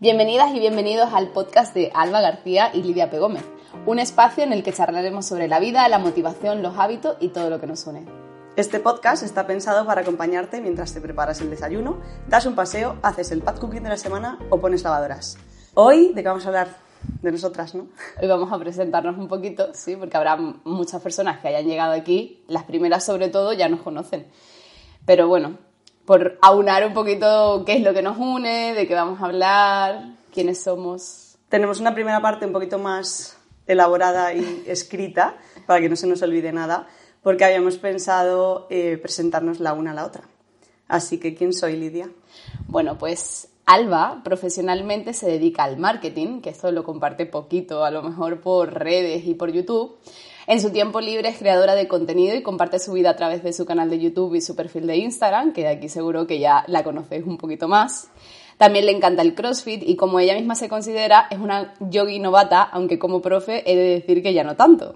Bienvenidas y bienvenidos al podcast de Alba García y Lidia P. Gómez, un espacio en el que charlaremos sobre la vida, la motivación, los hábitos y todo lo que nos une. Este podcast está pensado para acompañarte mientras te preparas el desayuno, das un paseo, haces el pad cooking de la semana o pones lavadoras. Hoy, ¿de qué vamos a hablar? De nosotras, ¿no? Hoy vamos a presentarnos un poquito, sí, porque habrá muchas personas que hayan llegado aquí, las primeras sobre todo ya nos conocen. Pero bueno, por aunar un poquito qué es lo que nos une, de qué vamos a hablar, quiénes somos. Tenemos una primera parte un poquito más elaborada y escrita, para que no se nos olvide nada, porque habíamos pensado eh, presentarnos la una a la otra. Así que, ¿quién soy, Lidia? Bueno, pues Alba profesionalmente se dedica al marketing, que esto lo comparte poquito, a lo mejor por redes y por YouTube. En su tiempo libre es creadora de contenido y comparte su vida a través de su canal de YouTube y su perfil de Instagram, que de aquí seguro que ya la conocéis un poquito más. También le encanta el CrossFit y como ella misma se considera, es una yogi novata, aunque como profe he de decir que ya no tanto.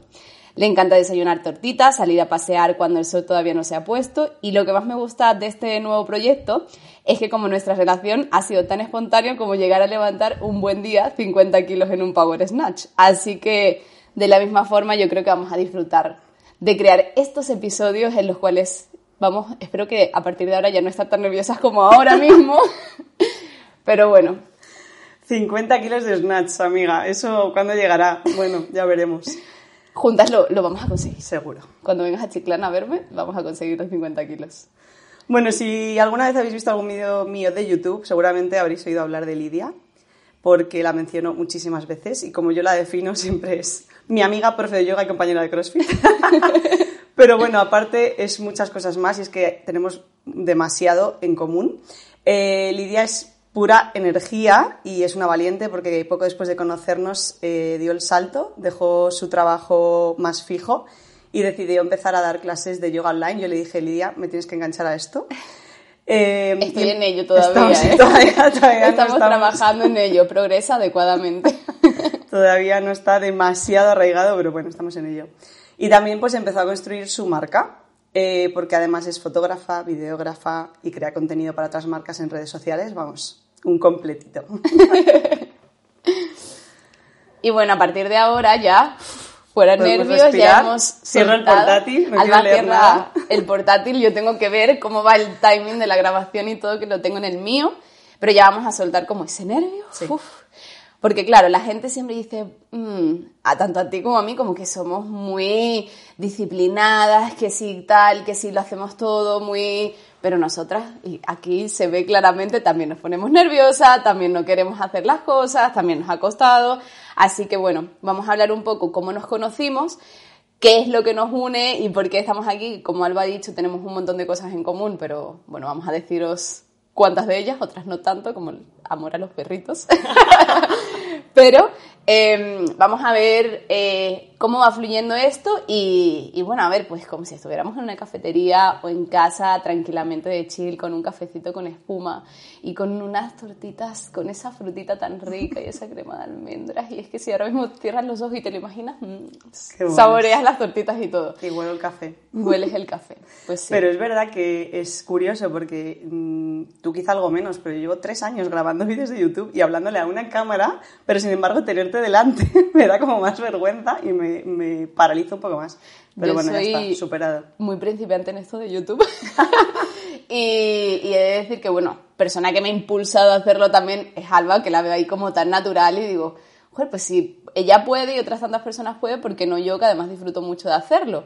Le encanta desayunar tortitas, salir a pasear cuando el sol todavía no se ha puesto y lo que más me gusta de este nuevo proyecto es que como nuestra relación ha sido tan espontánea como llegar a levantar un buen día 50 kilos en un Power Snatch. Así que de la misma forma yo creo que vamos a disfrutar de crear estos episodios en los cuales vamos, espero que a partir de ahora ya no estar tan nerviosas como ahora mismo, pero bueno. 50 kilos de snatch, amiga, ¿eso cuándo llegará? Bueno, ya veremos. Juntas lo, lo vamos a conseguir. Seguro. Cuando vengas a Chiclana a verme, vamos a conseguir los 50 kilos. Bueno, si alguna vez habéis visto algún vídeo mío de YouTube, seguramente habréis oído hablar de Lidia, porque la menciono muchísimas veces y como yo la defino siempre es mi amiga profe de yoga y compañera de CrossFit. Pero bueno, aparte es muchas cosas más y es que tenemos demasiado en común. Eh, Lidia es pura energía y es una valiente porque poco después de conocernos eh, dio el salto, dejó su trabajo más fijo y decidió empezar a dar clases de yoga online. Yo le dije, Lidia, me tienes que enganchar a esto. Eh, Estoy en ello todavía. Estamos, trabajando en ello, progresa adecuadamente. todavía no está demasiado arraigado, pero bueno, estamos en ello. Y también pues empezó a construir su marca, eh, porque además es fotógrafa, videógrafa y crea contenido para otras marcas en redes sociales. Vamos, un completito. y bueno, a partir de ahora ya fuera nervios, ya hemos Cierra el portátil, no Alba cierra el portátil, yo tengo que ver cómo va el timing de la grabación y todo, que lo tengo en el mío, pero ya vamos a soltar como ese nervio. Porque claro, la gente siempre dice, mm, a tanto a ti como a mí, como que somos muy disciplinadas, que sí tal, que sí lo hacemos todo muy... Pero nosotras, y aquí se ve claramente, también nos ponemos nerviosas, también no queremos hacer las cosas, también nos ha costado. Así que bueno, vamos a hablar un poco cómo nos conocimos, qué es lo que nos une y por qué estamos aquí. Como Alba ha dicho, tenemos un montón de cosas en común, pero bueno, vamos a deciros cuántas de ellas, otras no tanto, como el amor a los perritos. Pero em, vamos a ver eh, cómo va fluyendo esto y, y, bueno, a ver, pues como si estuviéramos en una cafetería o en casa tranquilamente de chill, con un cafecito con espuma y con unas tortitas, con esa frutita tan rica y esa crema de almendras. Y es que si ahora mismo cierras los ojos y te lo imaginas, mm, saboreas las tortitas y todo. Y huele el café. Hueles el café, pues sí. Pero es verdad que es curioso porque mm, tú quizá algo menos, pero yo llevo tres años grabando vídeos de YouTube y hablándole a una cámara, pero sin embargo tenerte delante me da como más vergüenza y me, me paraliza un poco más. Pero bueno, ya está, superado. Muy principiante en esto de YouTube. y, y, he de decir que, bueno, persona que me ha impulsado a hacerlo también es Alba, que la veo ahí como tan natural y digo, joder, pues si ella puede y otras tantas personas pueden, ¿por qué no yo, que además disfruto mucho de hacerlo?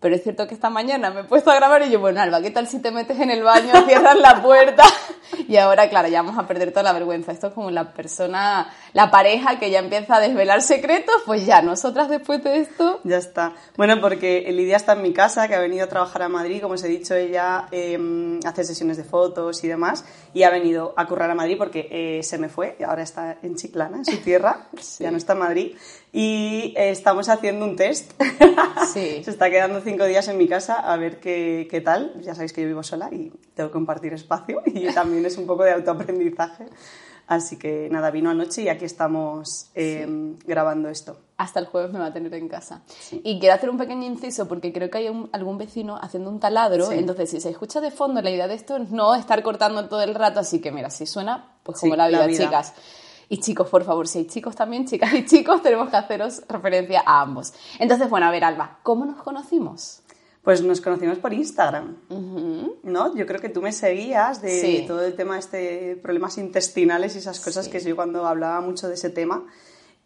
Pero es cierto que esta mañana me he puesto a grabar y yo, bueno, Alba, ¿qué tal si te metes en el baño, cierras la puerta? Y ahora, claro, ya vamos a perder toda la vergüenza. Esto es como la persona, la pareja que ya empieza a desvelar secretos, pues ya, nosotras después de esto. Ya está. Bueno, porque Lidia está en mi casa, que ha venido a trabajar a Madrid, como os he dicho, ella eh, hace sesiones de fotos y demás, y ha venido a currar a Madrid porque eh, se me fue, y ahora está en Chiclana, en su tierra, ya no está en Madrid y eh, estamos haciendo un test. Sí. Se está quedando cinco días en mi casa a ver qué, qué, tal. Ya sabéis que yo vivo sola y tengo que compartir espacio y también es un poco de autoaprendizaje. Así que nada, vino anoche y aquí estamos eh, sí. grabando esto. Hasta el jueves me va a tener en casa. Sí. Y quiero hacer un pequeño inciso porque creo que hay un, algún vecino haciendo un taladro. Entonces, si se escucha de fondo, la idea de esto es no estar cortando todo el rato. Así que mira, si suena, pues como la vida, la vida. chicas. Y chicos, por favor, si hay chicos también, chicas y chicos, tenemos que haceros referencia a ambos. Entonces, bueno, a ver, Alba, ¿cómo nos conocimos? Pues nos conocimos por Instagram, ¿no? Yo creo que tú me seguías de Sí. todo el tema este problemas intestinales y esas cosas Sí. que yo cuando hablaba mucho de ese tema.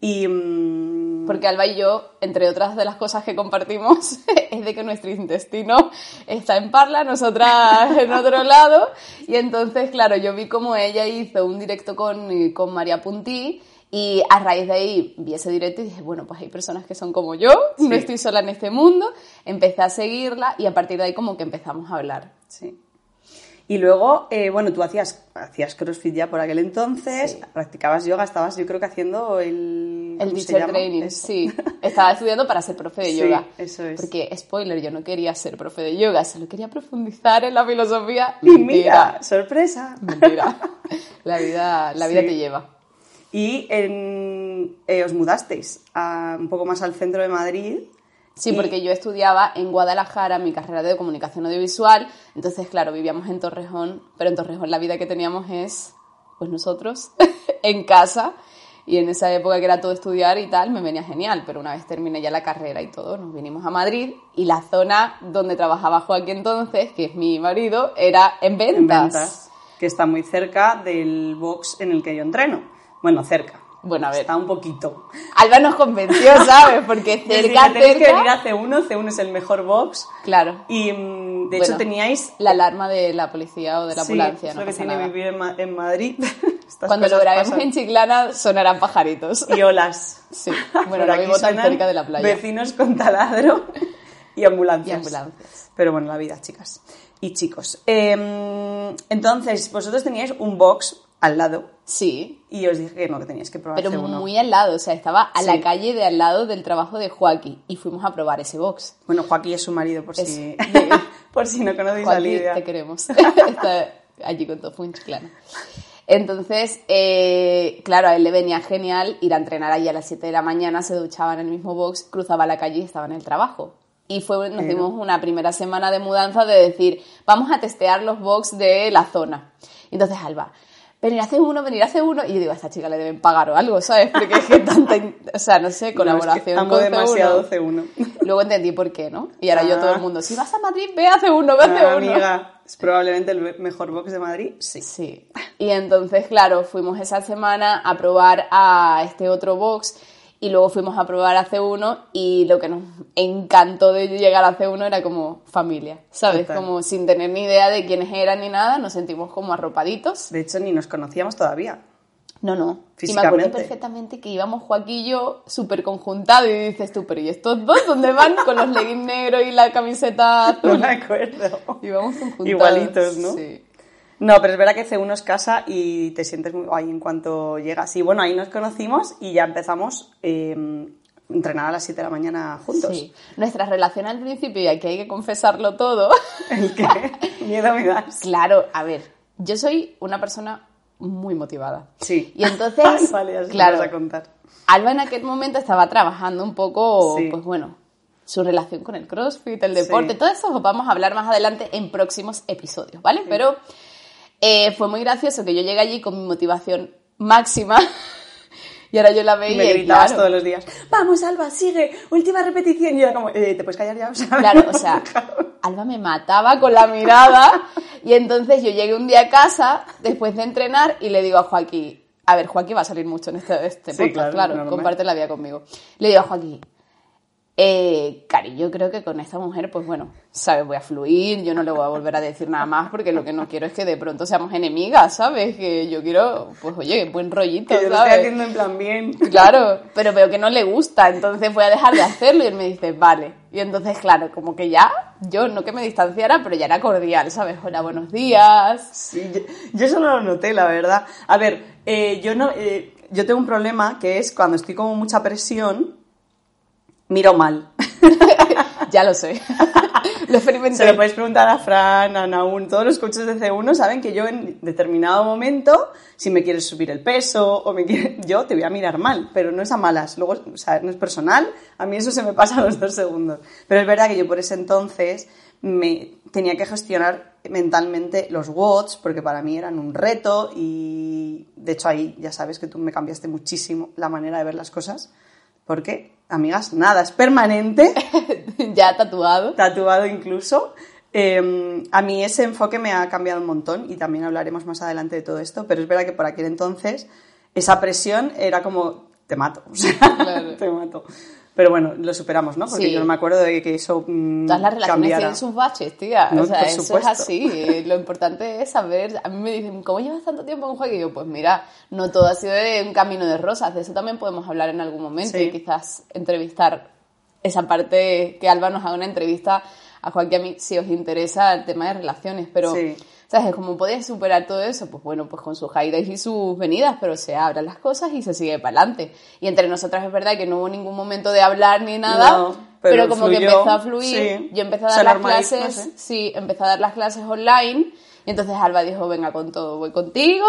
Y mm, Porque Alba y yo, entre otras de las cosas que compartimos, es de que nuestro intestino está en Parla, nosotras en otro lado. Y entonces, claro, yo vi como ella hizo un directo con, con María Puntí. Y a raíz de ahí vi ese directo y dije, bueno, pues hay personas que son como yo, no estoy sola en este mundo. Empecé a seguirla y a partir de ahí como que empezamos a hablar. Sí. Y luego, eh, bueno, tú hacías, hacías CrossFit ya por aquel entonces, Sí. practicabas yoga, estabas yo creo que haciendo el... El ¿cómo se teacher training, Eso. sí. Estaba estudiando para ser profe de Sí, yoga. eso es. Porque, spoiler, yo no quería ser profe de yoga, solo quería profundizar en la filosofía. Y mira, sorpresa. Mentira. La vida, la vida Sí. te lleva. Y en- eh, os mudasteis a- un poco más al centro de Madrid. Sí, porque yo estudiaba en Guadalajara mi carrera de comunicación audiovisual, entonces, claro, vivíamos en Torrejón, pero en Torrejón la vida que teníamos es, pues nosotros, en casa, y en esa época que era todo estudiar y tal, me venía genial, pero una vez terminé ya la carrera y todo, nos vinimos a Madrid, y la zona donde trabajaba Joaquín entonces, que es mi marido, era en ventas. en ventas, que está muy cerca del box en el que yo entreno. Bueno, cerca. Bueno, a ver. Está un poquito. Alba nos convenció, ¿sabes? Porque cerca, tenéis que venir cerca... a C1, C1 es el mejor box. Claro. Y mm, de Bueno, hecho teníais... La alarma de la policía o de la Sí, ambulancia, es no lo que tiene nada. vivir en, Ma- en Madrid. Estas Cuando lo grabemos pasan. en Chiclana sonarán pajaritos. Y olas. Sí, bueno, Por no aquí vivo tan cerca de la playa. Vecinos con taladro y ambulancias. Y ambulancias. Pero bueno, la vida, chicas y chicos. Eh, entonces, vosotros teníais un box al lado Sí, y os dije que no, que teníais que probar pero C1. muy al lado, o sea, estaba a Sí. la calle de al lado del trabajo de Joaquín y fuimos a probar ese box. Bueno, Joaquín es su marido, por Es- si, por si no conocéis a Joaquín, Lidia. te queremos. Está allí con todo en Chiclana. Entonces, eh, claro, a él le venía genial ir a entrenar allí a las 7 de la mañana, se duchaba en el mismo box, cruzaba la calle y estaba en el trabajo. Y fue, nos dimos una primera semana de mudanza de decir, vamos a testear los box de la zona. Entonces Alba, venir a hacer uno, venir a hacer uno. Y yo digo, a esta chica le deben pagar o algo, ¿sabes? Porque es que tanta, o sea, no sé, No, es que colaboración con demasiado C1. C1. Luego entendí por qué, ¿no? Y ahora yo Ah. todo el mundo, si vas a Madrid, ve a C1, ve a Ah, C1. amiga, es probablemente el mejor box de Madrid. Sí. Sí. Y entonces, claro, fuimos esa semana a probar a este otro box y luego fuimos a probar a C1 y lo que nos encantó de llegar a C1 era como familia, ¿sabes? Total. Como sin tener ni idea de quiénes eran ni nada, nos sentimos como arropaditos. De hecho, ni nos conocíamos todavía. No, no. Y me acuerdo Físicamente. perfectamente que íbamos Joaquín y yo súper conjuntados y dices tú, pero ¿y estos dos dónde van? Con los leggings negros y la camiseta No azul. me acuerdo. Íbamos conjuntados. Igualitos, ¿no? Sí. No, pero es verdad que C1 es casa y te sientes muy guay en cuanto llegas. Y bueno, ahí nos conocimos y ya empezamos eh, a entrenar a las 7 de la mañana juntos. Sí. Nuestra relación al principio, y aquí hay que confesarlo todo. El que miedo me das. claro, a ver, yo soy una persona muy motivada. Sí. Y entonces, vale, lo claro, vas a contar. Alba en aquel momento estaba trabajando un poco, Sí. pues bueno, su relación con el CrossFit, el deporte, Sí. todo eso os vamos a hablar más adelante en próximos episodios, ¿vale? Pero eh, fue muy gracioso que yo llegué allí con mi motivación máxima y ahora yo la veía me gritabas claro, todos los días, vamos Alba, sigue, última repetición. Y yo era como, eh, ¿te puedes callar ya? O sea, Claro, o sea, Alba me mataba con la mirada y entonces yo llegué un día a casa después de entrenar y le digo a Joaquín, a ver, Joaquín va a salir mucho en este, este Sí, podcast, claro, claro, comparte la vida conmigo. Le digo a Joaquín, eh, Cari, yo creo que con esta mujer, pues bueno, sabes, voy a fluir, yo no le voy a volver a decir nada más porque lo que no quiero es que de pronto seamos enemigas, ¿sabes? Que yo quiero, pues oye, buen rollito, que yo lo ¿sabes? estoy haciendo en plan bien. Claro, pero veo que no le gusta, entonces voy a dejar de hacerlo y él me dice, vale. Y entonces, claro, como que ya, yo no que me distanciara, pero ya era cordial, ¿sabes? Hola, buenos días. Sí, yo, yo eso no lo noté, la verdad. A ver, eh, yo no, eh, yo tengo un problema que es cuando estoy como mucha presión, miro mal. ya lo sé. Lo experimenté. Se lo podéis preguntar a Fran, a Naun, todos los coaches de C1 saben que yo en determinado momento, si me quieres subir el peso o me quieres, yo te voy a mirar mal, pero no es a malas. Luego, o sea, no es personal, a mí eso se me pasa a los dos segundos. Pero es verdad que yo por ese entonces me tenía que gestionar mentalmente los watts porque para mí eran un reto y de hecho ahí ya sabes que tú me cambiaste muchísimo la manera de ver las cosas porque, amigas, nada, es permanente. ya tatuado. Tatuado incluso. Em, a mí ese enfoque me ha cambiado un montón y también hablaremos más adelante de todo esto, pero es verdad que por aquel entonces esa presión era como, te mato, o sea, te mato. Pero bueno, lo superamos, ¿no? Porque yo no me acuerdo de que eso. Mm, Todas las relaciones tienen sus baches, tía. o sea, eso es así. Lo importante es saber. A mí me dicen, ¿cómo llevas tanto tiempo en juego? Y yo, pues mira, no todo ha sido de un camino de rosas. De eso también podemos hablar en algún momento y quizás entrevistar esa parte que Alba nos haga una entrevista a Joaquín a mí si os interesa el tema de relaciones. Pero. ¿Sabes? Como podías superar todo eso, pues bueno, pues con sus aires y sus venidas, pero se abran las cosas y se sigue para adelante. Y entre nosotras es verdad que no hubo ningún momento de hablar ni nada, pero, como que empezó a fluir. Yo empecé a dar las clases, sí, empecé a dar las clases online. Y entonces Alba dijo, venga con todo, voy contigo,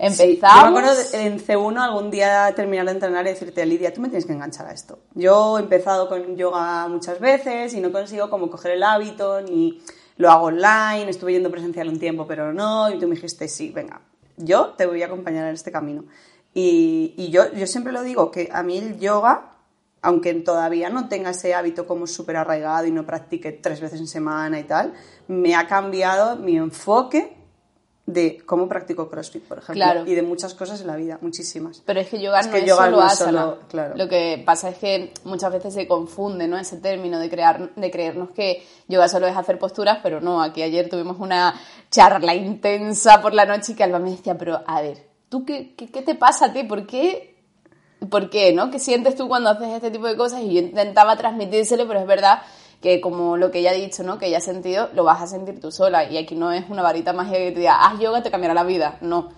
empezamos. yo me acuerdo en C1 algún día terminar de entrenar y decirte, Lidia, tú me tienes que enganchar a esto. Yo he empezado con yoga muchas veces y no consigo como coger el hábito ni lo hago online, estuve yendo presencial un tiempo, pero no, y tú me dijiste, sí, venga, yo te voy a acompañar en este camino. Y, y yo, yo siempre lo digo, que a mí el yoga, aunque todavía no tenga ese hábito como súper arraigado y no practique tres veces en semana y tal, me ha cambiado mi enfoque de cómo practico CrossFit, por ejemplo, y de muchas cosas en la vida, muchísimas. Pero es que yoga no es solo asana. Lo que pasa es que muchas veces se confunde, ¿no? Ese término de crear, de creernos que yoga solo es hacer posturas, pero no. Aquí ayer tuvimos una charla intensa por la noche y que Alba me decía, pero a ver, ¿tú qué, qué, qué te pasa a ti? ¿Por qué? ¿Por qué, no? ¿Qué sientes tú cuando haces este tipo de cosas? Y yo intentaba transmitírselo, pero es verdad que como lo que ella ha dicho, ¿no? Que ella ha sentido, lo vas a sentir tú sola. Y aquí no es una varita mágica que te diga, haz yoga, te cambiará la vida. No.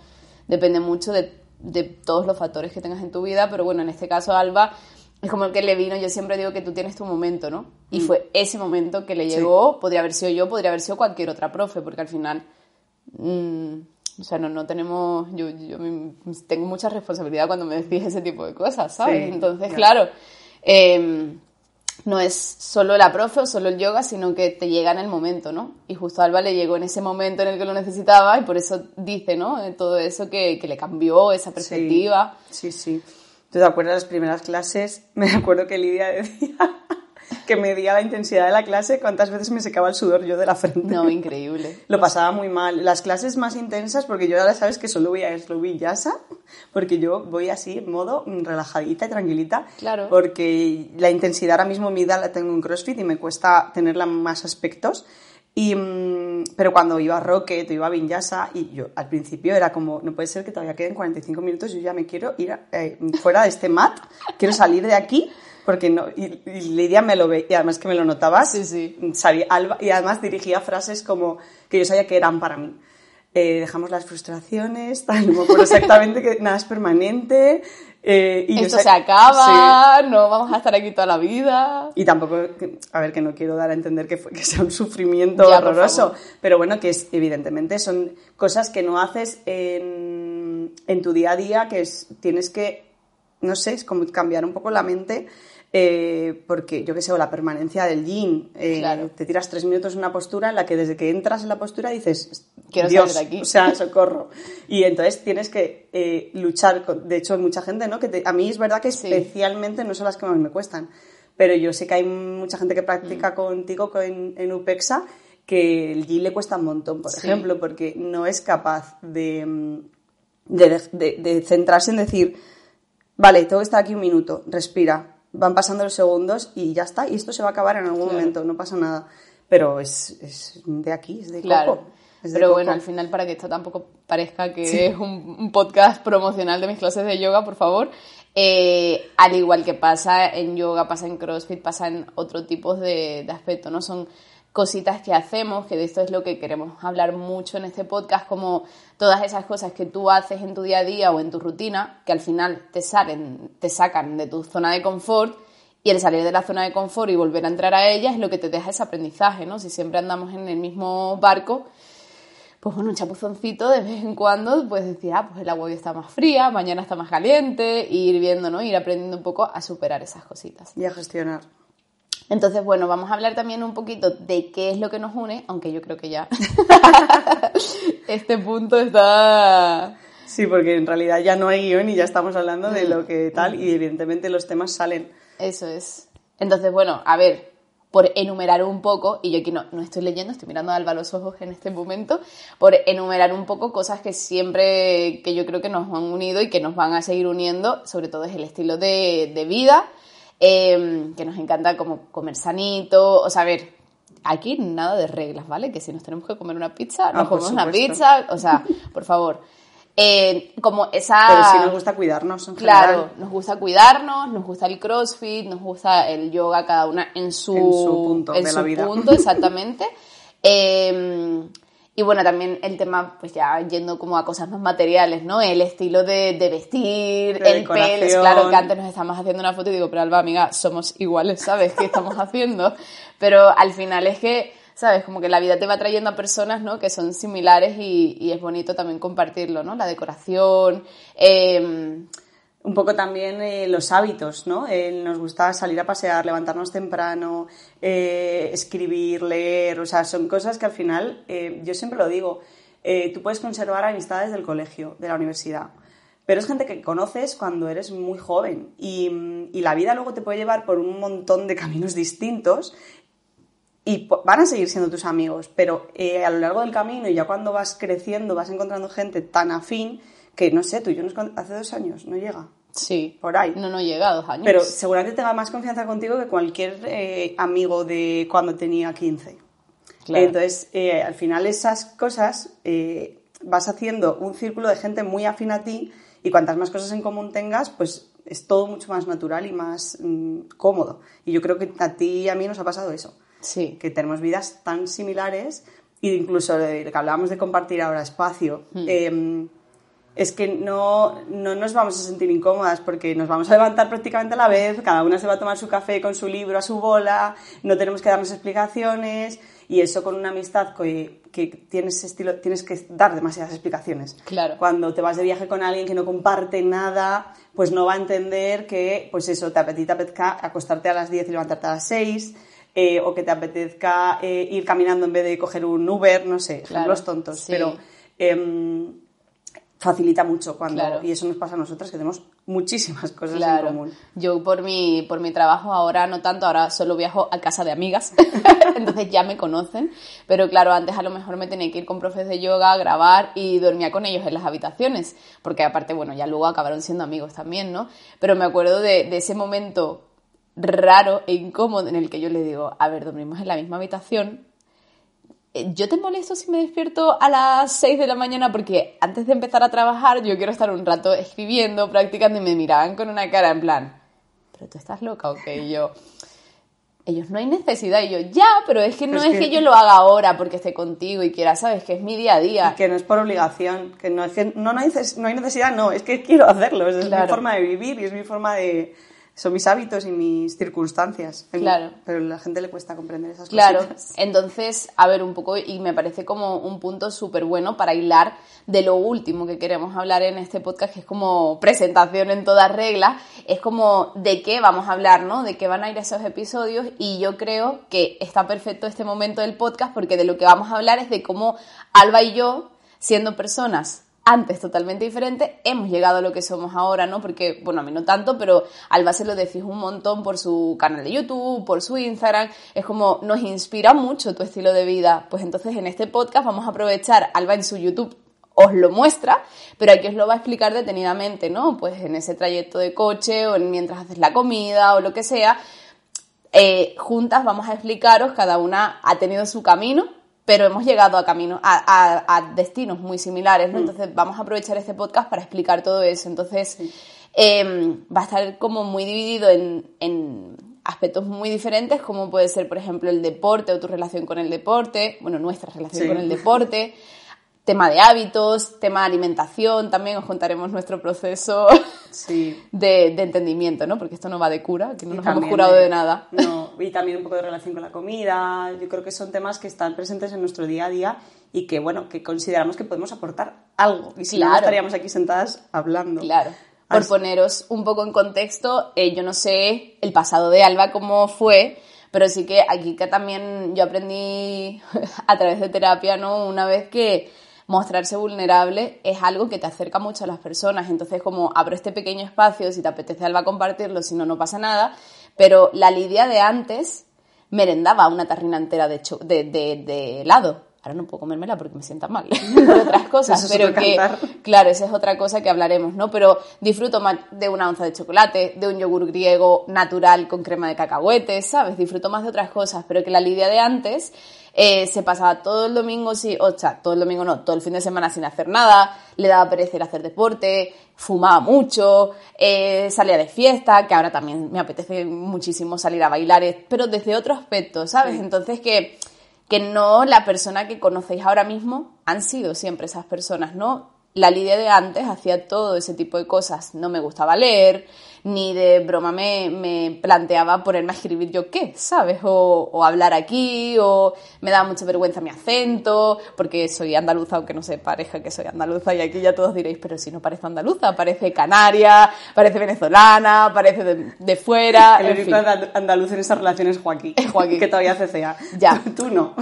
Depende mucho de, de todos los factores que tengas en tu vida, pero bueno, en este caso, Alba, es como el que le vino, yo siempre digo que tú tienes tu momento, ¿no? Y mm. fue ese momento que le llegó, podría haber sido yo, podría haber sido cualquier otra profe, porque al final, mm, o sea, no, no tenemos, yo, yo, tengo mucha responsabilidad cuando me decís ese tipo de cosas, ¿sabes? Entonces, claro, eh, no es solo la profe o solo el yoga, sino que te llega en el momento, ¿no? Y justo a Alba le llegó en ese momento en el que lo necesitaba y por eso dice, ¿no? Todo eso que, le cambió esa perspectiva. Sí, sí. ¿Tú te acuerdas de las primeras clases? Me acuerdo que Lidia decía que medía la intensidad de la clase, cuántas veces me secaba el sudor yo de la frente. No, increíble. Lo pasaba muy mal. Las clases más intensas, porque yo ahora sabes que solo voy a Yasa, porque yo voy así en modo relajadita y tranquilita. Claro. Porque la intensidad ahora mismo mida la tengo en CrossFit y me cuesta tenerla en más aspectos. Y, mm, pero cuando iba a Rocket o iba a Vinyasa, y yo al principio era como, no puede ser que todavía queden 45 minutos, yo ya me quiero ir eh, fuera de este mat, quiero salir de aquí porque no, y, Lidia me lo ve, y además que me lo notaba, sí, sí. y además dirigía frases como que yo sabía que eran para mí. Eh, dejamos las frustraciones, tal, no me acuerdo exactamente que nada es permanente. Eh, y Esto se acaba, no vamos a estar aquí toda la vida. Y tampoco, a ver, que no quiero dar a entender que, fue, que sea un sufrimiento horroroso, pero bueno, que es, evidentemente son cosas que no haces en, en tu día a día, que es, tienes que, no sé, es como cambiar un poco la mente eh, porque yo qué sé, o la permanencia del yin. Eh, te tiras tres minutos en una postura en la que desde que entras en la postura dices, quiero Dios, salir de aquí. O sea, socorro. y entonces tienes que eh, luchar. de hecho, hay mucha gente, ¿no? Que a mí es verdad que especialmente no son las que más me cuestan. Pero yo sé que hay mucha gente que practica mm. contigo en, UPEXA que el yin le cuesta un montón, por ejemplo, porque no es capaz de, de, de centrarse en decir, vale, tengo que estar aquí un minuto, respira, van pasando los segundos y ya está, y esto se va a acabar en algún momento, no pasa nada. Pero es, es de aquí, es de claro. Pero bueno, al final, para que esto tampoco parezca que es un, podcast promocional de mis clases de yoga, por favor, eh, al igual que pasa en yoga, pasa en CrossFit, pasa en otro tipo de, de aspectos, ¿no? Son cositas que hacemos, que de esto es lo que queremos hablar mucho en este podcast, como todas esas cosas que tú haces en tu día a día o en tu rutina, que al final te salen, te sacan de tu zona de confort Y el salir de la zona de confort y volver a entrar a ella es lo que te deja ese aprendizaje, ¿no? Si siempre andamos en el mismo barco, pues bueno, un chapuzoncito de vez en cuando puedes decir, ah, pues el agua hoy está más fría, mañana está más caliente, y ir viendo, ¿no? Ir aprendiendo un poco a superar esas cositas. Y a gestionar. Entonces, bueno, vamos a hablar también un poquito de qué es lo que nos une, aunque yo creo que ya este punto está... Sí, porque en realidad ya no hay guion y ya estamos hablando de lo que tal y evidentemente los temas salen. Eso es. Entonces, bueno, a ver, por enumerar un poco, y yo aquí no, no estoy leyendo, estoy mirando a Alba los ojos en este momento, por enumerar un poco cosas que siempre, que yo creo que nos han unido y que nos van a seguir uniendo, sobre todo es el estilo de, de vida, eh, que nos encanta como comer sanito, o sea, a ver, aquí nada de reglas, ¿vale? Que si nos tenemos que comer una pizza, nos Ah, comemos una pizza, o sea, por favor. Eh, como esa... Pero sí nos gusta cuidarnos en Claro, general. nos gusta cuidarnos, nos gusta el crossfit, nos gusta el yoga, cada una en su, En su punto en de su la vida. punto, exactamente. Eh, y bueno, también el tema, pues ya yendo como a cosas más materiales, ¿no? El estilo de, de vestir, De el pelo. Claro, que antes nos estábamos haciendo una foto y digo, pero Alba, amiga, somos iguales, ¿sabes? ¿Qué estamos haciendo? Pero al final es que, ¿sabes? Como que la vida te va trayendo a personas, ¿no? Que son similares y, y es bonito también compartirlo, ¿no? La decoración, eh, Un poco también eh, los hábitos, ¿no? Nos gusta salir a pasear, levantarnos temprano, eh, escribir, leer, o sea, son cosas que al final, eh, yo siempre lo digo, tú puedes conservar amistades del colegio, de la universidad, pero es gente que conoces cuando eres muy joven y, y la vida luego te puede llevar por un montón de caminos distintos y van a seguir siendo tus amigos, pero a lo largo del camino y ya cuando vas creciendo vas encontrando gente tan afín que, no sé, tú y yo nos hace dos años, no llega, Sí. por ahí. No, no llega a dos años. Pero seguramente tenga más confianza contigo que cualquier eh, amigo de cuando tenía 15. Claro. Entonces, eh, al final esas cosas eh, vas haciendo un círculo de gente muy afín a ti y cuantas más cosas en común tengas, pues es todo mucho más natural y más mm, cómodo. Y yo creo que a ti y a mí nos ha pasado eso Sí. que tenemos vidas tan similares e incluso de que hablábamos de compartir ahora espacio. eh, es que no, no nos vamos a sentir incómodas porque nos vamos a levantar prácticamente a la vez, cada una se va a tomar su café con su libro a su bola, no tenemos que darnos explicaciones y eso con una amistad que, que tienes, estilo, tienes que dar demasiadas explicaciones. Claro. Cuando te vas de viaje con alguien que no comparte nada, pues no va a entender que, pues eso, te apetezca acostarte a las 10 y levantarte a las 6, eh, o que te apetezca eh, ir caminando en vez de coger un Uber, no sé, Claro, los tontos. sí. Pero em, facilita mucho cuando... Claro. Y eso nos pasa a nosotras, que tenemos muchísimas cosas Claro. en común. Yo por mi, por mi trabajo ahora no tanto, ahora solo viajo a casa de amigas, entonces ya me conocen, pero claro, antes a lo mejor me tenía que ir con profes de yoga, grabar y dormía con ellos en las habitaciones, porque aparte, bueno, ya luego acabaron siendo amigos también, ¿no? Pero me acuerdo de, de ese momento raro e incómodo en el que yo le digo, a ver, dormimos en la misma habitación, yo te molesto si me despierto a las 6 de la mañana porque antes de empezar a trabajar yo quiero estar un rato escribiendo, practicando y me miraban con una cara en plan, pero tú estás loca o qué? Y yo, ellos no hay necesidad y yo, ya, pero es que no es es que... que- yo lo haga ahora porque esté contigo y quiera, sabes, que es mi día a día. Y que no es por obligación, que no, es que no, no, hay, neces- no hay necesidad, no, es que quiero hacerlo, es, Claro. mi forma de vivir y es mi forma de... Son mis hábitos y mis circunstancias. Claro. Pero a la gente le cuesta comprender esas Claro, cositas. entonces, a ver un poco, y me parece como un punto súper bueno para hilar de lo último que queremos hablar en este podcast, que es como presentación en toda regla, es como de qué vamos a hablar, ¿no? De qué van a ir esos episodios, y yo creo que está perfecto este momento del podcast, porque de lo que vamos a hablar es de cómo Alba y yo, siendo personas antes totalmente diferentes, hemos llegado a lo que somos ahora, ¿no? Porque, bueno, a mí no tanto, pero Alba se lo decís un montón por su canal de YouTube, por su Instagram, es como nos inspira mucho tu estilo de vida. Pues entonces en este podcast vamos a aprovechar, Alba en su YouTube os lo muestra, pero aquí os lo va a explicar detenidamente, ¿no? Pues en ese trayecto de coche o en mientras haces la comida o lo que sea, eh, juntas vamos a explicaros, cada una ha tenido su camino, pero hemos llegado a caminos, a, a- a destinos muy similares, ¿no? Entonces vamos a aprovechar este podcast para explicar todo eso. Entonces eh, va a estar como muy dividido en, en aspectos muy diferentes, como puede ser, por ejemplo, el deporte o tu relación con el deporte, bueno, nuestra relación Sí. con el deporte. tema de hábitos, tema de alimentación, también os contaremos nuestro proceso de, entendimiento, ¿no? Porque esto no va de cura, que no nos hemos curado de, nada. No, y también un poco de relación con la comida, yo creo que son temas que están presentes en nuestro día a día y que, bueno, que consideramos que podemos aportar algo, y si no estaríamos aquí sentadas hablando. Claro. Por poneros un poco en contexto, eh, yo no sé el pasado de Alba cómo fue, pero sí que aquí que también yo aprendí a través de terapia, ¿no? Una vez que mostrarse vulnerable es algo que te acerca mucho a las personas. Entonces, como abro este pequeño espacio, si te apetece Alba compartirlo, si no, no pasa nada. Pero la Lidia de antes merendaba una tarrina entera de, de, de, helado. Ahora no puedo comérmela porque me sienta mal. otras cosas, pero que, claro, esa es otra cosa que hablaremos, ¿no? Pero disfruto más de una onza de chocolate, de un yogur griego natural con crema de cacahuetes, ¿sabes? Disfruto más de otras cosas, pero que la Lidia de antes eh, se pasaba todo el domingo, sí, o sea, todo el domingo no, todo el fin de semana sin hacer nada, le daba pereza hacer deporte, fumaba mucho, eh, salía de fiesta, que ahora también me apetece muchísimo salir a bailar, pero desde otro aspecto, ¿sabes? Entonces que, que no la persona que conocéis ahora mismo han sido siempre esas personas, ¿no? La Lidia de antes hacía todo ese tipo de cosas, no me gustaba leer, ni de broma me, me planteaba ponerme a escribir yo qué, ¿sabes? O, o, hablar aquí, o me daba mucha vergüenza mi acento, porque soy andaluza, aunque no se pareja que soy andaluza, y aquí ya todos diréis, pero si no parece andaluza, parece canaria, parece venezolana, parece de, de fuera. El único andaluz en esas relaciones es Joaquín, Joaquín, que todavía CCA. Ya. Tú no.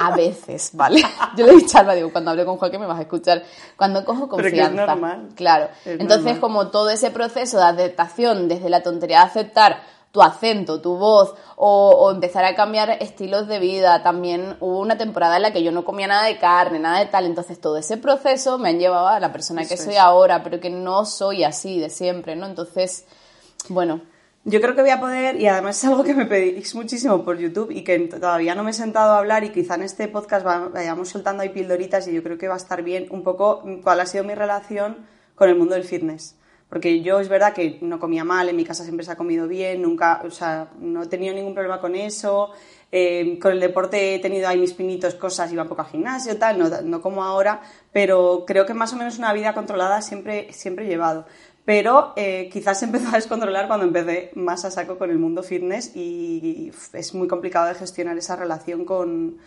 A veces, ¿vale? Yo le he dicho a Alba, digo, cuando hable con Joaquín me vas a escuchar. Cuando cojo confianza. Pero que es normal. Claro. Entonces, como todo ese proceso de adaptación desde la tontería de aceptar tu acento, tu voz o, empezar a cambiar estilos de vida. También hubo una temporada en la que yo no comía nada de carne, nada de tal. Entonces todo ese proceso me han llevado a la persona que soy ahora, pero que no soy así de siempre, ¿no? Entonces, bueno. Yo creo que voy a poder, y además es algo que me pedís muchísimo por YouTube y que todavía no me he sentado a hablar y quizá en este podcast vayamos soltando ahí pildoritas y yo creo que va a estar bien un poco cuál ha sido mi relación con el mundo del fitness. Porque yo es verdad que no comía mal, en mi casa siempre se ha comido bien, nunca, o sea, no he tenido ningún problema con eso. Eh, con el deporte he tenido ahí mis pinitos, cosas, iba poco al gimnasio, tal, no, no, como ahora, pero creo que más o menos una vida controlada siempre, siempre he llevado. Pero eh, quizás empezó a descontrolar cuando empecé más a saco con el mundo fitness y es muy complicado de gestionar esa relación con,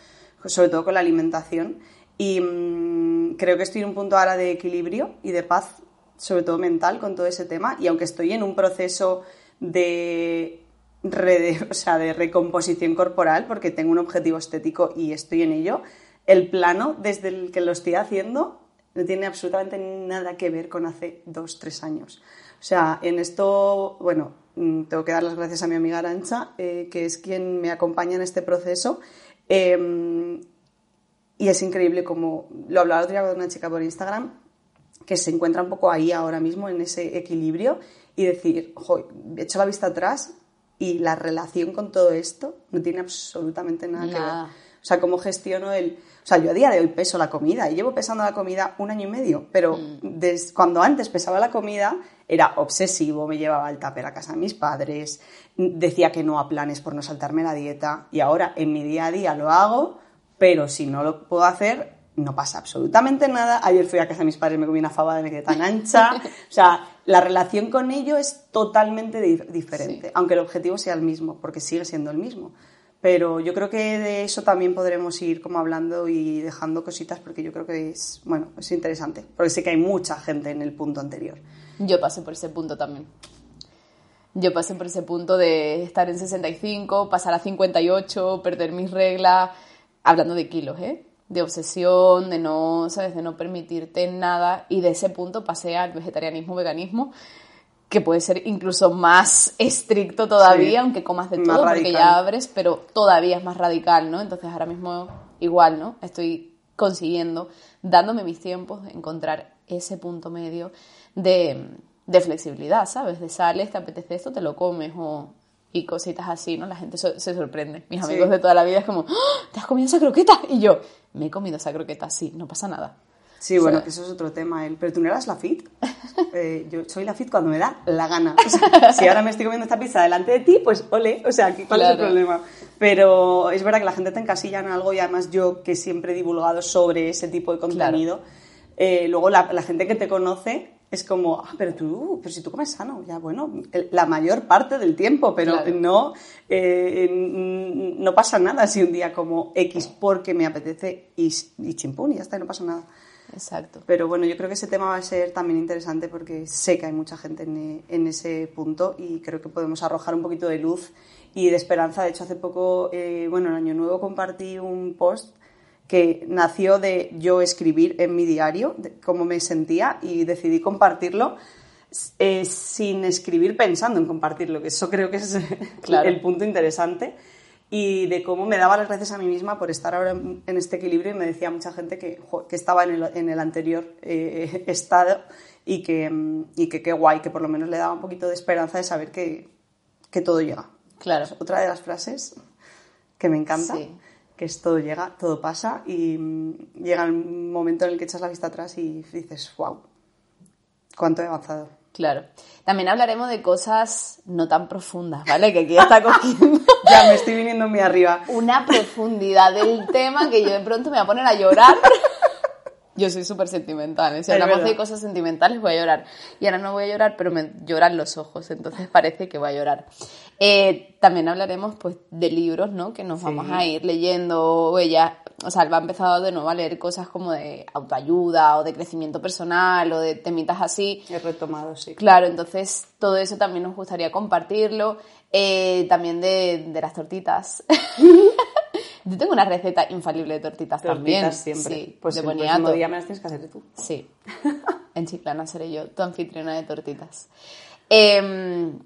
sobre todo con la alimentación. Y mm, creo que estoy en un punto ahora de equilibrio y de paz sobre todo mental, con todo ese tema. Y aunque estoy en un proceso de, o sea, de recomposición corporal, porque tengo un objetivo estético y estoy en ello, el plano desde el que lo estoy haciendo no tiene absolutamente nada que ver con hace dos, tres años. O sea, en esto, bueno, mm, tengo que dar las gracias a mi amiga Arancha, eh, que es quien me acompaña en este proceso. Em, y es increíble como lo hablaba otro día con una chica por Instagram, que se encuentra un poco ahí ahora mismo en ese equilibrio y decir, ojo, he hecho la vista atrás y la relación con todo esto no tiene absolutamente nada, que ver. O sea, cómo gestiono el... O sea, yo a día de hoy peso la comida y llevo pesando la comida un año y medio, pero mm. cuando antes pesaba la comida era obsesivo, me llevaba el tupper a casa de mis padres, decía que no a planes por no saltarme la dieta y ahora en mi día a día lo hago, pero si no lo puedo hacer, no pasa absolutamente nada. Ayer fui a casa de mis padres, me comí una fabada, me quedé tan ancha. O sea, la relación con ello es totalmente diferente, aunque el objetivo sea el mismo, porque sigue siendo el mismo. Pero yo creo que de eso también podremos ir como hablando y dejando cositas porque yo creo que es, bueno, es interesante, porque sé que hay mucha gente en el punto anterior. Yo pasé por ese punto también. Yo pasé por ese punto de estar en 65, pasar a 58, perder mis reglas, hablando de kilos, ¿eh? De obsesión, de no, ¿sabes? De no permitirte nada y de ese punto pasé al vegetarianismo, veganismo, que puede ser incluso más estricto todavía, aunque comas de todo, porque ya abres, pero todavía es más radical, ¿no? Entonces ahora mismo igual, ¿no? Estoy consiguiendo, dándome mis tiempos, encontrar ese punto medio de, de flexibilidad, ¿sabes? De sales, te apetece esto, te lo comes, o y cositas así, ¿no? La gente se sorprende. Mis amigos de toda la vida es como, ¡Ah! ¿te has comido esa croqueta? Y yo, me he comido esa croqueta, sí, no pasa nada. Sí, bueno, que eso es otro tema. El, pero tú no eras la fit. Eh, yo soy la fit cuando me da la gana. si ahora me estoy comiendo esta pizza delante de ti, pues ole, o sea, ¿cuál es el problema? Pero es verdad que la gente te encasilla en algo y además yo que siempre he divulgado sobre ese tipo de contenido, eh, luego la, la gente que te conoce es como, ah, pero tú, pero si tú comes sano, ya bueno, la mayor parte del tiempo, pero no, eh, no pasa nada si un día como X porque me apetece y, y chimpún y ya está, no pasa nada. Exacto. Pero bueno, yo creo que ese tema va a ser también interesante porque sé que hay mucha gente en, en ese punto y creo que podemos arrojar un poquito de luz y de esperanza. De hecho, hace poco, eh, bueno, en Año Nuevo compartí un post que nació de yo escribir en mi diario cómo me sentía y decidí compartirlo eh, sin escribir pensando en compartirlo, que eso creo que es el punto interesante y de cómo me daba las gracias a mí misma por estar ahora en, este equilibrio y me decía mucha gente que, que estaba en el, en el anterior eh, estado y que, y que qué guay, que por lo menos le daba un poquito de esperanza de saber que, que todo llega. Claro. otra de las frases que me encanta. Sí que es todo llega, todo pasa y mm, llega el momento en el que echas la vista atrás y dices, wow, cuánto he avanzado. Claro. También hablaremos de cosas no tan profundas, ¿vale? Que aquí está cogiendo. ya me estoy viniendo muy arriba. Una profundidad del tema que yo de pronto me voy a poner a llorar. Yo soy súper sentimental. Si hablamos de cosas sentimentales, voy a llorar. Y ahora no voy a llorar, pero me lloran los ojos. Entonces parece que voy a llorar. Eh, también hablaremos pues, de libros, ¿no? Que nos vamos a ir leyendo. Ella, o sea, ha empezado de nuevo a leer cosas como de autoayuda o de crecimiento personal o de temitas así. He retomado, sí. Claro, entonces todo eso también nos gustaría compartirlo. Eh, también de, de las tortitas. Yo tengo una receta infalible de tortitas, también. siempre. Sí, pues de el próximo día me las tienes que hacer tú. Sí. en Chiclana seré yo, tu anfitriona de tortitas. Em,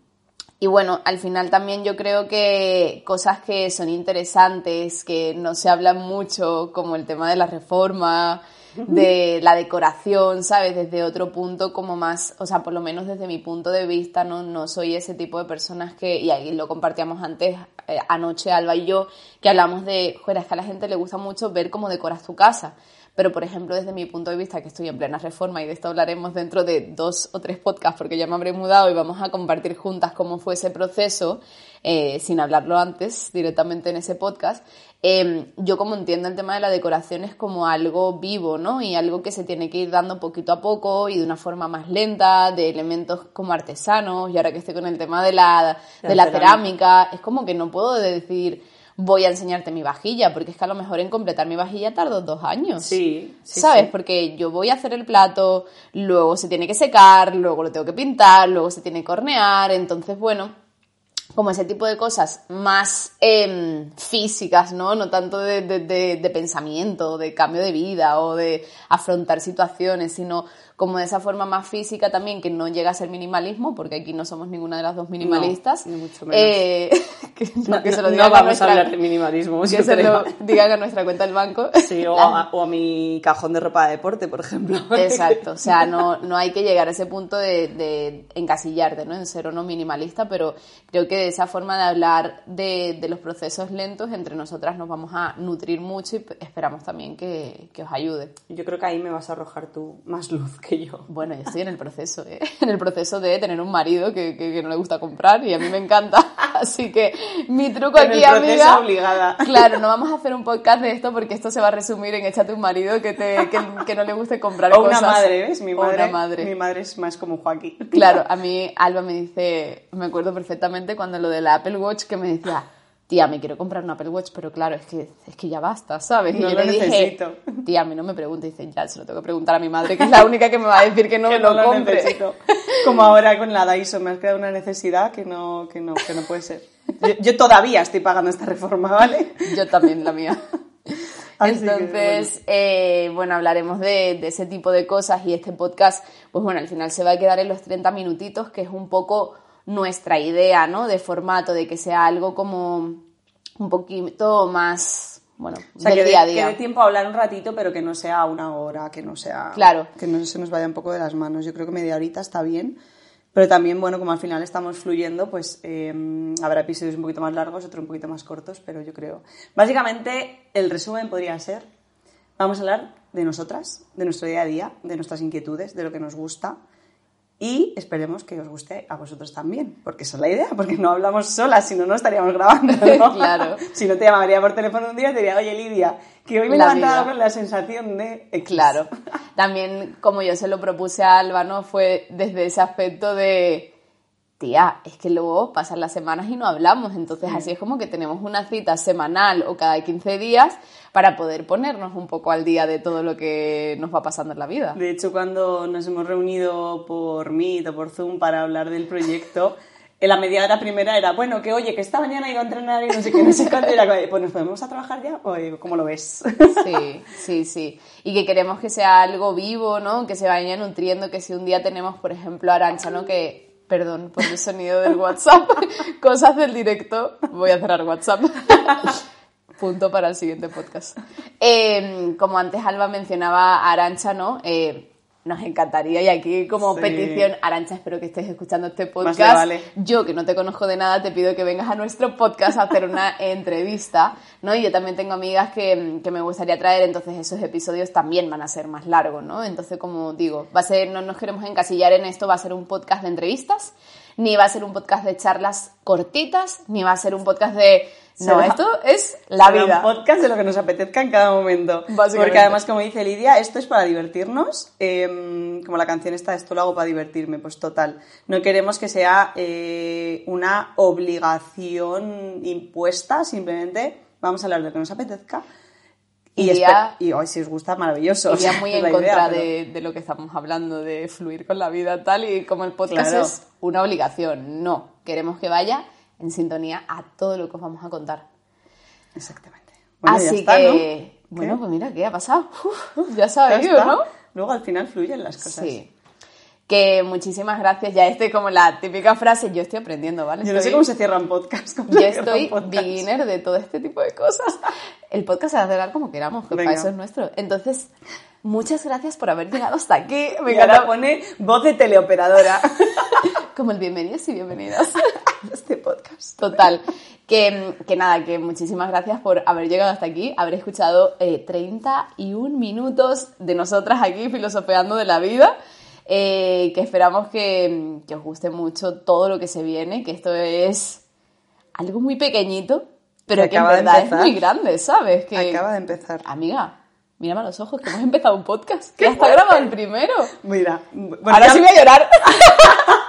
y bueno, al final también yo creo que cosas que son interesantes, que no se hablan mucho, como el tema de la reforma, de la decoración, ¿sabes? Desde otro punto como más, o sea, por lo menos desde mi punto de vista, no, no soy ese tipo de personas que, y ahí lo compartíamos antes, eh, anoche Alba y yo, que hablamos de, joder, es que a la gente le gusta mucho ver cómo decoras tu casa. Pero, por ejemplo, desde mi punto de vista, que estoy en plena reforma y de esto hablaremos dentro de dos o tres podcasts porque ya me habré mudado y vamos a compartir juntas cómo fue ese proceso, eh, sin hablarlo antes directamente en ese podcast, em, yo como entiendo el tema de la decoración es como algo vivo, ¿no? Y algo que se tiene que ir dando poquito a poco y de una forma más lenta, de elementos como artesanos, y ahora que estoy con el tema de la, de la cerámica, es como que no puedo decir voy a enseñarte mi vajilla, porque es que a lo mejor en completar mi vajilla tardo dos años. Sí, ¿Sabes? Porque yo voy a hacer el plato, luego se tiene que secar, luego lo tengo que pintar, luego se tiene que hornear, entonces, bueno, como ese tipo de cosas más em, físicas, ¿no? No tanto de, de, de, de, pensamiento, de cambio de vida o de afrontar situaciones, sino como de esa forma más física también, que no llega a ser minimalismo, porque aquí no somos ninguna de las dos minimalistas. No, ni mucho menos. Eh, que, no, que se lo digan no vamos a, nuestra, a hablar de minimalismo. Que se lo digan a nuestra cuenta del banco. Sí, o, a, o, a, mi cajón de ropa de deporte, por ejemplo. Exacto, o sea, no, no hay que llegar a ese punto de, de encasillarte, ¿no? En ser o no minimalista, pero creo que de esa forma de hablar de, de los procesos lentos, entre nosotras nos vamos a nutrir mucho y esperamos también que, que os ayude. Yo creo que ahí me vas a arrojar tú más luz que yo. Bueno, yo estoy en el proceso, ¿eh? en el proceso de tener un marido que, que, que, no le gusta comprar y a mí me encanta. Así que mi truco en aquí, el amiga. obligada. Claro, no vamos a hacer un podcast de esto porque esto se va a resumir en échate un marido que, te, que, que no le guste comprar o cosas. una madre, ¿ves? Mi madre, o una madre. Mi madre es más como Joaquín. Claro, a mí Alba me dice, me acuerdo perfectamente cuando lo de la Apple Watch que me decía tía, me quiero comprar un Apple Watch, pero claro, es que, es que ya basta, ¿sabes? No y yo lo le necesito. tía, a mí no me pregunte, y dice, ya, se lo tengo que preguntar a mi madre, que es la única que me va a decir que no que me lo, no compre. necesito. Como ahora con la Dyson, me has creado una necesidad que no, que no, que no puede ser. Yo, yo todavía estoy pagando esta reforma, ¿vale? Yo también, la mía. Así Entonces, bueno. eh, bueno, hablaremos de, de, ese tipo de cosas y este podcast, pues bueno, al final se va a quedar en los 30 minutitos, que es un poco nuestra idea, ¿no? De formato, de que sea algo como un poquito más, bueno, o sea, del que día a día. que dé tiempo a hablar un ratito, pero que no sea una hora, que no sea... Claro. Que no se nos vaya un poco de las manos. Yo creo que media horita está bien. Pero también, bueno, como al final estamos fluyendo, pues eh, habrá episodios un poquito más largos, otros un poquito más cortos, pero yo creo... Básicamente, el resumen podría ser, vamos a hablar de nosotras, de nuestro día a día, de nuestras inquietudes, de lo que nos gusta. Y esperemos que os guste a vosotros también, porque esa es la idea, porque no hablamos solas, si no, no estaríamos grabando. ¿no? Claro. Si no te llamaría por teléfono un día te diría, oye Lidia, que hoy me he levantado con la sensación de... X". Claro. También, como yo se lo propuse a Alba, ¿no? Fue desde ese aspecto de, tía, es que luego pasan las semanas y no hablamos. Entonces, así es como que tenemos una cita semanal o cada 15 días para poder ponernos un poco al día de todo lo que nos va pasando en la vida. De hecho, cuando nos hemos reunido por Meet o por Zoom para hablar del proyecto, en la media hora primera era, bueno, que oye, que esta mañana iba a entrenar y no sé qué, no sé cuánto, y era pues nos podemos a trabajar ya, Oye, ¿cómo lo ves? Sí, sí, sí. Y que queremos que sea algo vivo, ¿no? Que se vaya nutriendo, que si un día tenemos, por ejemplo, Arancha, ¿no? Que, perdón por el sonido del WhatsApp, cosas del directo, voy a cerrar WhatsApp. Punto para el siguiente podcast. Eh, como antes Alba mencionaba Arancha, ¿no? Eh, nos encantaría, y aquí como Sí. petición, Arancha, espero que estés escuchando este podcast. vale. Yo, que no te conozco de nada, te pido que vengas a nuestro podcast a hacer una entrevista, ¿no? Y yo también tengo amigas que, que me gustaría traer, entonces esos episodios también van a ser más largos, ¿no? Entonces, como digo, va a ser, no nos queremos encasillar en esto, va a ser un podcast de entrevistas, ni va a ser un podcast de charlas cortitas, ni va a ser un podcast de... No, Será- esto es la vida. un podcast de lo que nos apetezca en cada momento. Porque además, como dice Lidia, esto es para divertirnos. eh, como la canción está, esto lo hago para divertirme, pues total. No queremos que sea eh, una obligación impuesta, simplemente vamos a hablar de lo que nos apetezca. Y, Iría- y hoy, si os gusta, maravilloso. Iría muy en contra idea, pero- de, de lo que estamos hablando, de fluir con la vida tal, y como el podcast Claro. es una obligación. No, queremos que vaya en sintonía a todo lo que os vamos a contar. Exactamente. Bueno, Así está, que, ¿no? bueno, pues mira, ¿qué ha pasado? Uf, ya sabéis. ¿no? Luego al final fluyen las cosas. Sí. Que muchísimas gracias. Ya este como la típica frase, yo estoy aprendiendo, ¿vale? Yo no sé Estoy- cómo se cierran podcasts. Yo estoy podcasts. beginner de todo este tipo de cosas. El podcast se va a cerrar como queramos, que Venga. para eso es nuestro. Entonces, muchas gracias por haber llegado hasta aquí. Me encanta pone voz de teleoperadora como el bienvenidos y bienvenidas. este podcast. Total. Que, que nada, que muchísimas gracias por haber llegado hasta aquí, haber escuchado eh, 31 minutos de nosotras aquí filosofeando de la vida. eh, que esperamos que, que os guste mucho todo lo que se viene, que esto es algo muy pequeñito, pero Que en verdad es muy grande, ¿sabes? Que, Acaba de empezar. Amiga, mírame a los ojos, que hemos empezado un podcast, que ya está grabado el primero. Mira, bueno, Ahora ya- sí voy a llorar.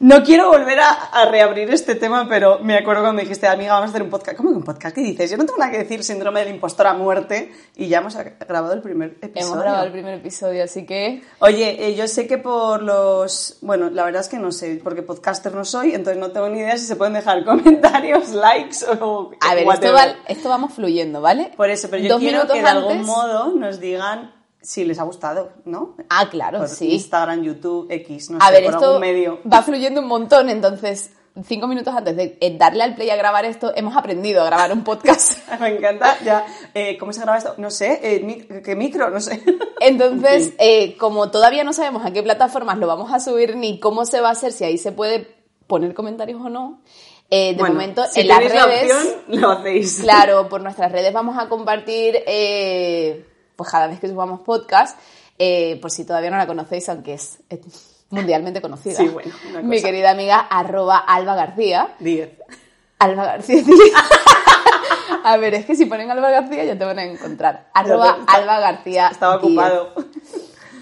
no quiero volver a, a reabrir este tema, pero me acuerdo cuando dijiste, amiga, vamos a hacer un podcast. ¿Cómo que un podcast? ¿Qué dices? Yo no tengo nada que decir síndrome del impostor a muerte y ya hemos grabado el primer episodio. Hemos grabado el primer episodio, así que Oye, eh, yo sé que por los... Bueno, la verdad es que no sé, porque podcaster no soy, entonces no tengo ni idea si se pueden dejar comentarios, likes o... A ver, esto, whatever. va- esto vamos fluyendo, ¿vale? Por eso, pero yo Dos quiero que de algún modo nos digan si les ha gustado, ¿no? Ah, claro, Por sí. Instagram, YouTube, X, no a sé, ver, por esto algún medio. va fluyendo un montón, entonces cinco minutos antes de eh, darle al play a grabar esto, hemos aprendido a grabar un podcast. Me encanta, ya. Eh, ¿Cómo se graba esto? No sé, eh, ¿qué micro? No sé. Entonces, eh, como todavía no sabemos a qué plataformas lo vamos a subir ni cómo se va a hacer, si ahí se puede poner comentarios o no, de Bueno, momento si en las la redes, opción, lo hacéis. claro, por nuestras redes vamos a compartir, pues cada vez que subamos podcast, eh, por si todavía no la conocéis, aunque es mundialmente conocida. Sí, bueno, una Mi cosa. querida amiga arroba Alba García. 10. Alba García. a ver, es que si ponen Alba García ya te van a encontrar. Arroba Está- Alba García. Estaba 10. ocupado.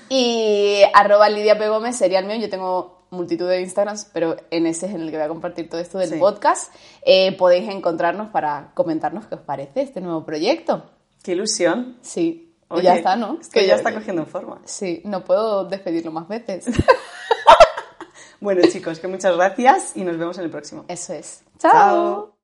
Y arroba Lidia P. Gómez sería el mío. Yo tengo multitud de Instagrams, pero en ese es en el que voy a compartir todo esto del Sí. podcast. Eh, podéis encontrarnos para comentarnos qué os parece este nuevo proyecto. Qué ilusión. Sí, Oye, ya está, ¿no? Esto Que ya está cogiendo forma. Sí, no puedo despedirlo más veces. Bueno, chicos, que muchas gracias y nos vemos en el próximo. Eso es. Chao. Chao.